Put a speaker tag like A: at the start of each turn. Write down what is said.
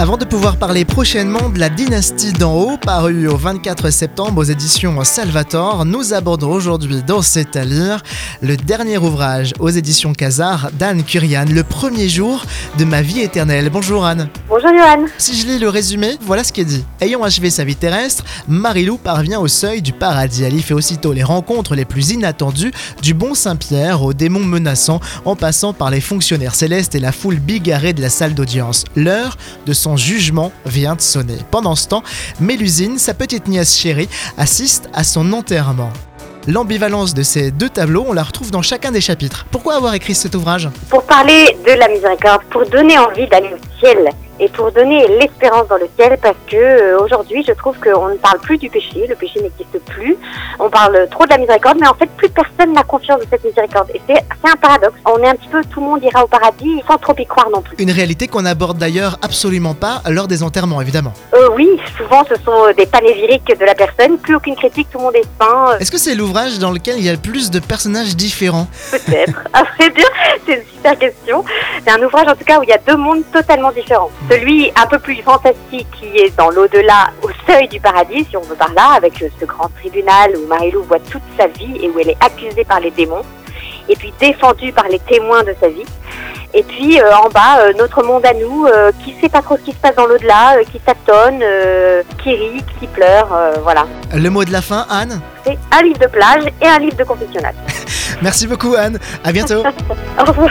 A: Avant de pouvoir parler prochainement de la dynastie d'en haut, paru au 24 septembre aux éditions Salvator, nous abordons aujourd'hui dans C'est à lire le dernier ouvrage aux éditions Casar d'Anne Curian, Le premier jour de ma vie éternelle. Bonjour Anne.
B: Bonjour Johan.
A: Si je lis le résumé, voilà ce qui est dit. Ayant achevé sa vie terrestre, Marilou parvient au seuil du paradis. Elle y fait aussitôt les rencontres les plus inattendues, du bon Saint-Pierre aux démons menaçants, en passant par les fonctionnaires célestes et la foule bigarrée de la salle d'audience. L'heure de son jugement vient de sonner. Pendant ce temps, Mélusine, sa petite nièce chérie, assiste à son enterrement. L'ambivalence de ces deux tableaux, on la retrouve dans chacun des chapitres. Pourquoi avoir écrit cet ouvrage?
B: Pour parler de la miséricorde, pour donner envie d'aller et pour donner l'espérance dans le ciel parce que euh, aujourd'hui je trouve qu'on ne parle plus du péché, le péché n'existe plus, on parle trop de la miséricorde mais en fait plus personne n'a confiance de cette miséricorde et c'est un paradoxe, on est un petit peu tout le monde ira au paradis sans trop y croire non plus.
A: Une réalité qu'on n'aborde d'ailleurs absolument pas lors des enterrements évidemment.
B: Euh, oui, souvent ce sont des panégyriques de la personne, plus aucune critique, tout le monde est saint.
A: Est-ce que c'est l'ouvrage dans lequel il y a le plus de personnages différents?
B: Peut-être, à vrai dire c'est une super question. C'est un ouvrage en tout cas où il y a deux mondes totalement différents. Celui un peu plus fantastique qui est dans l'au-delà, au seuil du paradis, si on veut par là, avec ce grand tribunal où Marilou voit toute sa vie et où elle est accusée par les démons, et puis défendue par les témoins de sa vie. Et puis euh, en bas, euh, notre monde à nous, euh, qui sait pas trop ce qui se passe dans l'au-delà, euh, qui tâtonne, euh, qui rit, qui pleure, euh, voilà.
A: Le mot de la fin, Anne?
B: C'est un livre de plage et un livre de confessionnal.
A: Merci beaucoup Anne, à bientôt
B: Au revoir.